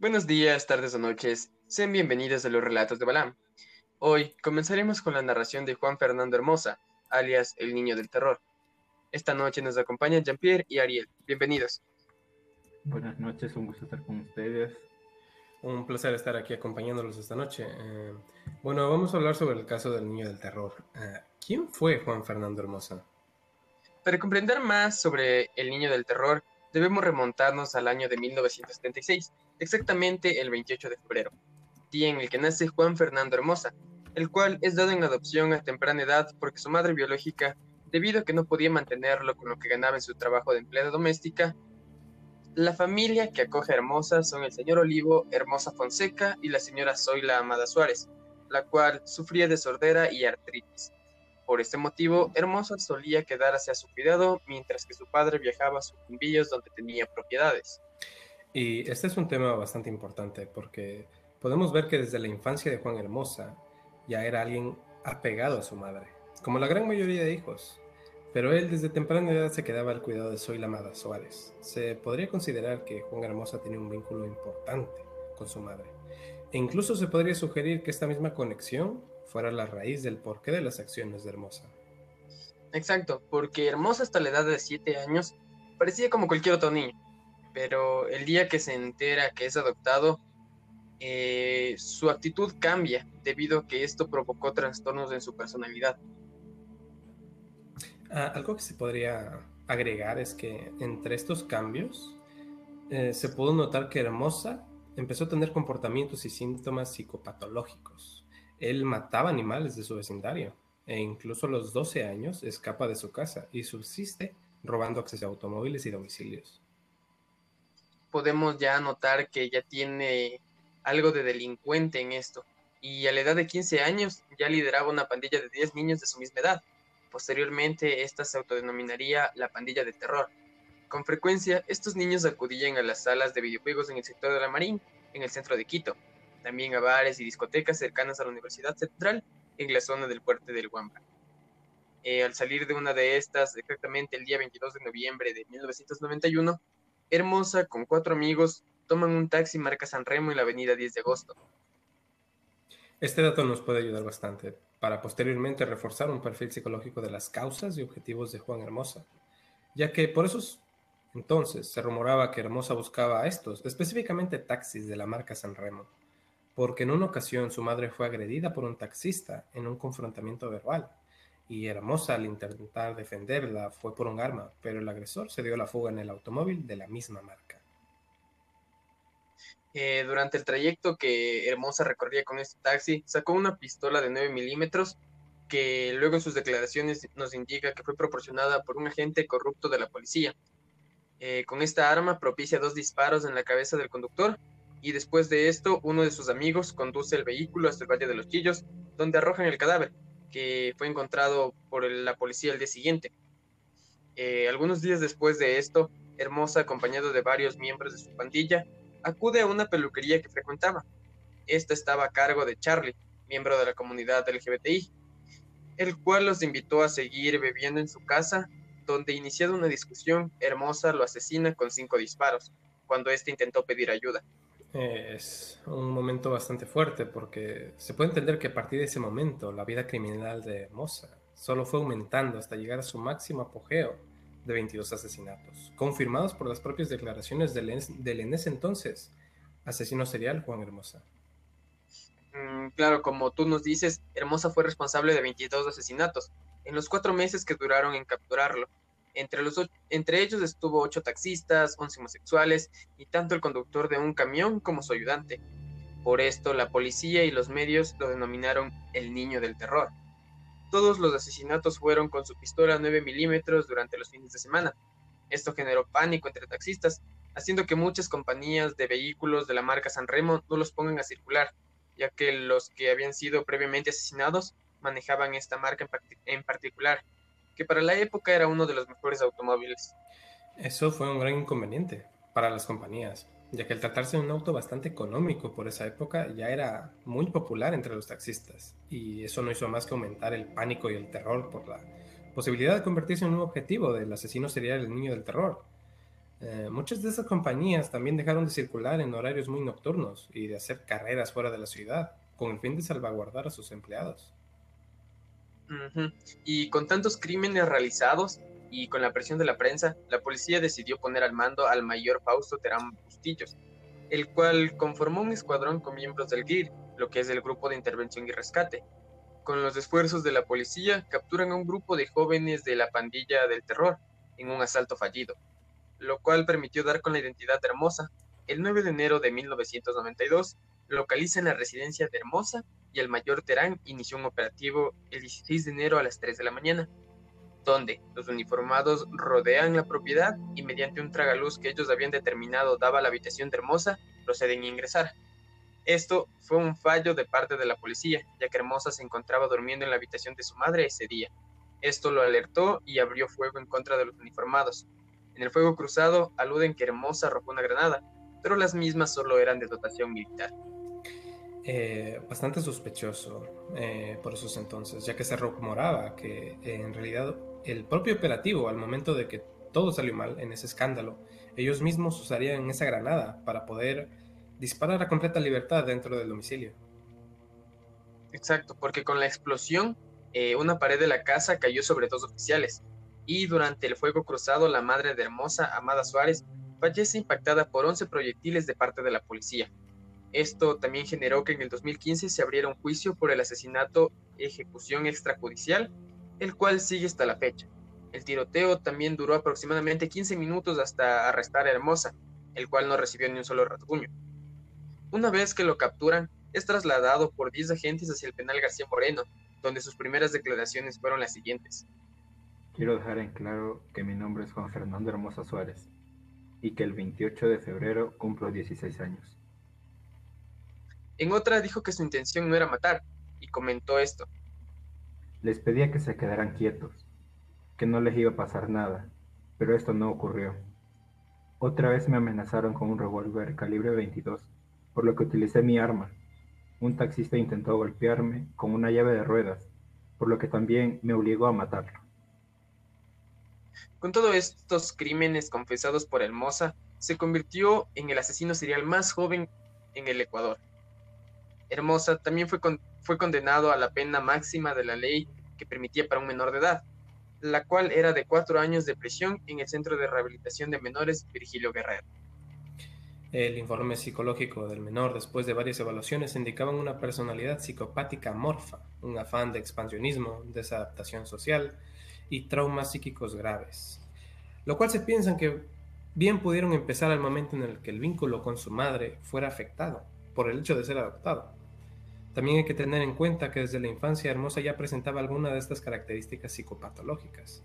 Buenos días, tardes o noches. Sean bienvenidos a los relatos de Balam. Hoy comenzaremos con la narración de Juan Fernando Hermosa, alias El Niño del Terror. Esta noche nos acompañan Jean-Pierre y Ariel. Bienvenidos. Buenas noches, un gusto estar con ustedes. Un placer estar aquí acompañándolos esta noche. Eh, bueno, vamos a hablar sobre el caso del Niño del Terror. Eh, ¿Quién fue Juan Fernando Hermosa? Para comprender más sobre el Niño del Terror, debemos remontarnos al año de 1976, exactamente el 28 de febrero, día en el que nace Juan Fernando Hermosa, el cual es dado en adopción a temprana edad porque su madre biológica, debido a que no podía mantenerlo con lo que ganaba en su trabajo de empleada doméstica, la familia que acoge a Hermosa son el señor Olivo Hermosa Fonseca y la señora Zoila Amada Suárez, la cual sufría de sordera y artritis. Por este motivo, Hermosa solía quedarse a su cuidado mientras que su padre viajaba a Sucumbíos donde tenía propiedades. Y este es un tema bastante importante porque podemos ver que desde la infancia de Juan Hermosa ya era alguien apegado a su madre, como la gran mayoría de hijos. Pero él desde temprana edad se quedaba al cuidado de Soy Amada Suárez. Se podría considerar que Juan Hermosa tenía un vínculo importante con su madre. E incluso se podría sugerir que esta misma conexión fuera la raíz del porqué de las acciones de Hermosa. Exacto, porque Hermosa hasta la edad de 7 años parecía como cualquier otro niño, pero el día que se entera que es adoptado, eh, su actitud cambia debido a que esto provocó trastornos en su personalidad. Ah, algo que se podría agregar es que entre estos cambios eh, se pudo notar que Hermosa empezó a tener comportamientos y síntomas psicopatológicos. Él mataba animales de su vecindario e incluso a los 12 años escapa de su casa y subsiste robando acceso a automóviles y domicilios. Podemos ya notar que ya tiene algo de delincuente en esto y a la edad de 15 años ya lideraba una pandilla de 10 niños de su misma edad. Posteriormente, esta se autodenominaría la pandilla de terror. Con frecuencia, estos niños acudían a las salas de videojuegos en el sector de la Marín, en el centro de Quito, también a bares y discotecas cercanas a la Universidad Central, en la zona del puerto del Guambra. Eh, al salir de una de estas, exactamente el día 22 de noviembre de 1991, Hermosa, con cuatro amigos, toman un taxi marca San Remo en la avenida 10 de agosto. Este dato nos puede ayudar bastante para posteriormente reforzar un perfil psicológico de las causas y objetivos de Juan Hermosa, ya que por esos entonces se rumoraba que Hermosa buscaba a estos, específicamente taxis de la marca San Remo, porque en una ocasión su madre fue agredida por un taxista en un confrontamiento verbal, y Hermosa al intentar defenderla fue por un arma, pero el agresor se dio la fuga en el automóvil de la misma marca. Eh, durante el trayecto que Hermosa recorría con este taxi, sacó una pistola de 9 milímetros que luego en sus declaraciones nos indica que fue proporcionada por un agente corrupto de la policía. Eh, con esta arma propicia dos disparos en la cabeza del conductor y después de esto uno de sus amigos conduce el vehículo hasta el Valle de los Chillos, donde arrojan el cadáver, que fue encontrado por la policía el día siguiente. Eh, algunos días después de esto, Hermosa, acompañado de varios miembros de su pandilla, acude a una peluquería que frecuentaba. Esta estaba a cargo de Charlie, miembro de la comunidad LGBTI, el cual los invitó a seguir bebiendo en su casa, donde iniciada una discusión, Hermosa lo asesina con cinco disparos, cuando éste intentó pedir ayuda. Es un momento bastante fuerte porque se puede entender que a partir de ese momento la vida criminal de Hermosa solo fue aumentando hasta llegar a su máximo apogeo de 22 asesinatos, confirmados por las propias declaraciones del, en ese entonces asesino serial Juan Hermosa. Mm, claro, como tú nos dices, Hermosa fue responsable de 22 asesinatos en los cuatro meses que duraron en capturarlo. Entre, los, entre ellos estuvo ocho taxistas, once homosexuales y tanto el conductor de un camión como su ayudante. Por esto, la policía y los medios lo denominaron el niño del terror. Todos los asesinatos fueron con su pistola 9 milímetros durante los fines de semana. Esto generó pánico entre taxistas, haciendo que muchas compañías de vehículos de la marca San Remo no los pongan a circular, ya que los que habían sido previamente asesinados manejaban esta marca en, particular, que para la época era uno de los mejores automóviles. Eso fue un gran inconveniente para las compañías, ya que el tratarse de un auto bastante económico por esa época ya era muy popular entre los taxistas, y eso no hizo más que aumentar el pánico y el terror por la posibilidad de convertirse en un objetivo del asesino serial el niño del terror. Eh, muchas de esas compañías también dejaron de circular en horarios muy nocturnos y de hacer carreras fuera de la ciudad, con el fin de salvaguardar a sus empleados. Y con tantos crímenes realizados y con la presión de la prensa, la policía decidió poner al mando al mayor Fausto Terán Bustillos, el cual conformó un escuadrón con miembros del GIR, lo que es el Grupo de Intervención y Rescate. Con los esfuerzos de la policía, capturan a un grupo de jóvenes de la pandilla del terror en un asalto fallido, lo cual permitió dar con la identidad de Hermosa. El 9 de enero de 1992, localizan la residencia de Hermosa y el mayor Terán inició un operativo el 16 de enero a las 3 de la mañana, donde los uniformados rodean la propiedad y mediante un tragaluz que ellos habían determinado daba la habitación de Hermosa, proceden a ingresar. Esto fue un fallo de parte de la policía, ya que Hermosa se encontraba durmiendo en la habitación de su madre ese día. Esto lo alertó y abrió fuego en contra de los uniformados. En el fuego cruzado aluden que Hermosa arrojó una granada, pero las mismas solo eran de dotación militar. Eh, bastante sospechoso eh, por esos entonces, ya que se rumoraba que eh, en realidad el propio operativo, al momento de que todo salió mal en ese escándalo, ellos mismos usarían esa granada para poder disparar a completa libertad dentro del domicilio. Exacto, porque con la explosión, una pared de la casa cayó sobre dos oficiales, y durante el fuego cruzado, la madre de Hermosa, Amada Suárez, fallece impactada por 11 proyectiles de parte de la policía. Esto también generó que en el 2015 se abriera un juicio por el asesinato ejecución extrajudicial, el cual sigue hasta la fecha. El tiroteo también duró aproximadamente 15 minutos hasta arrestar a Hermosa, el cual no recibió ni un solo rasguño. Una vez que lo capturan, es trasladado por 10 agentes hacia el penal García Moreno, donde sus primeras declaraciones fueron las siguientes. Quiero dejar en claro que mi nombre es Juan Fernando Hermosa Suárez y que el 28 de febrero cumplo 16 años. En otra dijo que su intención no era matar, y comentó esto. Les pedía que se quedaran quietos, que no les iba a pasar nada, pero esto no ocurrió. Otra vez me amenazaron con un revólver calibre 22, por lo que utilicé mi arma. Un taxista intentó golpearme con una llave de ruedas, por lo que también me obligó a matarlo. Con todos estos crímenes confesados por Hermosa, se convirtió en el asesino serial más joven en el Ecuador. Hermosa también fue, fue condenado a la pena máxima de la ley que permitía para un menor de edad, la cual era de cuatro años de prisión en el Centro de Rehabilitación de Menores Virgilio Guerrero. El informe psicológico del menor, después de varias evaluaciones, indicaba una personalidad psicopática morfa, un afán de expansionismo, desadaptación social y traumas psíquicos graves, lo cual se piensa que bien pudieron empezar al momento en el que el vínculo con su madre fuera afectado por el hecho de ser adoptado. También hay que tener en cuenta que desde la infancia Hermosa ya presentaba alguna de estas características psicopatológicas,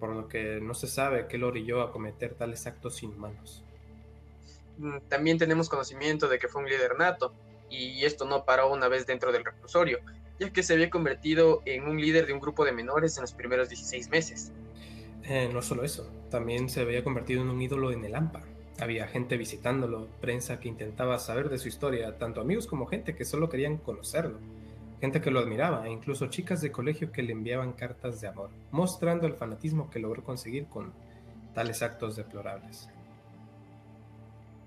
por lo que no se sabe qué lo orilló a cometer tales actos inhumanos. Mm, también tenemos conocimiento de que fue un líder nato, y esto no paró una vez dentro del reclusorio, ya que se había convertido en un líder de un grupo de menores en los primeros 16 meses. Eh, no solo eso, también se había convertido en un ídolo en el AMPA, había gente visitándolo, prensa que intentaba saber de su historia, tanto amigos como gente que solo querían conocerlo, gente que lo admiraba e incluso chicas de colegio que le enviaban cartas de amor, mostrando el fanatismo que logró conseguir con tales actos deplorables.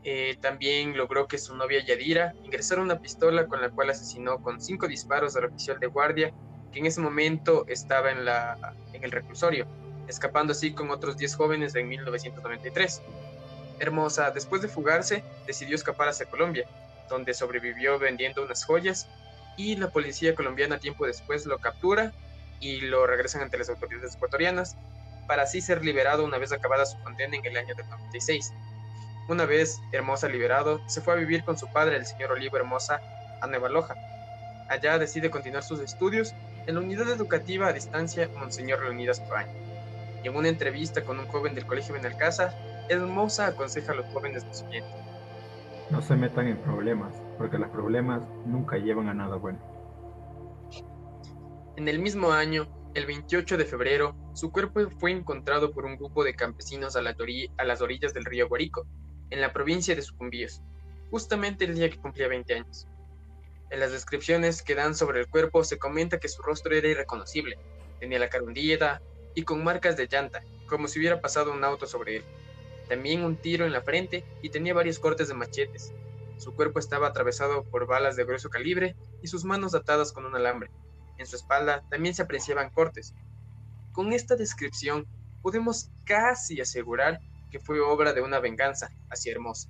Eh, también logró que su novia Yadira ingresara una pistola con la cual asesinó con cinco disparos al oficial de guardia que en ese momento estaba en, la, en el reclusorio, escapando así con otros 10 jóvenes en 1993. Hermosa, después de fugarse, decidió escapar hacia Colombia, donde sobrevivió vendiendo unas joyas y la policía colombiana tiempo después lo captura y lo regresan ante las autoridades ecuatorianas para así ser liberado una vez acabada su condena en el año del 96. Una vez Hermosa liberado, se fue a vivir con su padre, el señor Olivo Hermosa, a Nueva Loja. Allá decide continuar sus estudios en la unidad educativa a distancia Monseñor Leonidas Proaño. Y en una entrevista con un joven del colegio Benalcázar, Hermosa aconseja a los jóvenes lo siguiente. No se metan en problemas, porque los problemas nunca llevan a nada bueno. En el mismo año, el 28 de febrero, su cuerpo fue encontrado por un grupo de campesinos a, a las orillas del río Guarico, en la provincia de Sucumbíos, justamente el día que cumplía 20 años. En las descripciones que dan sobre el cuerpo se comenta que su rostro era irreconocible, tenía la cara hundida y con marcas de llanta, como si hubiera pasado un auto sobre él. También un tiro en la frente y tenía varios cortes de machetes. Su cuerpo estaba atravesado por balas de grueso calibre y sus manos atadas con un alambre. En su espalda también se apreciaban cortes. Con esta descripción podemos casi asegurar que fue obra de una venganza hacia Hermosa.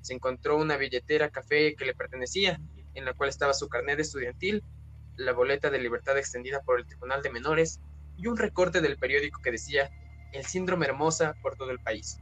Se encontró una billetera café que le pertenecía, en la cual estaba su carnet estudiantil, la boleta de libertad extendida por el Tribunal de Menores y un recorte del periódico que decía El síndrome Hermosa por todo el país.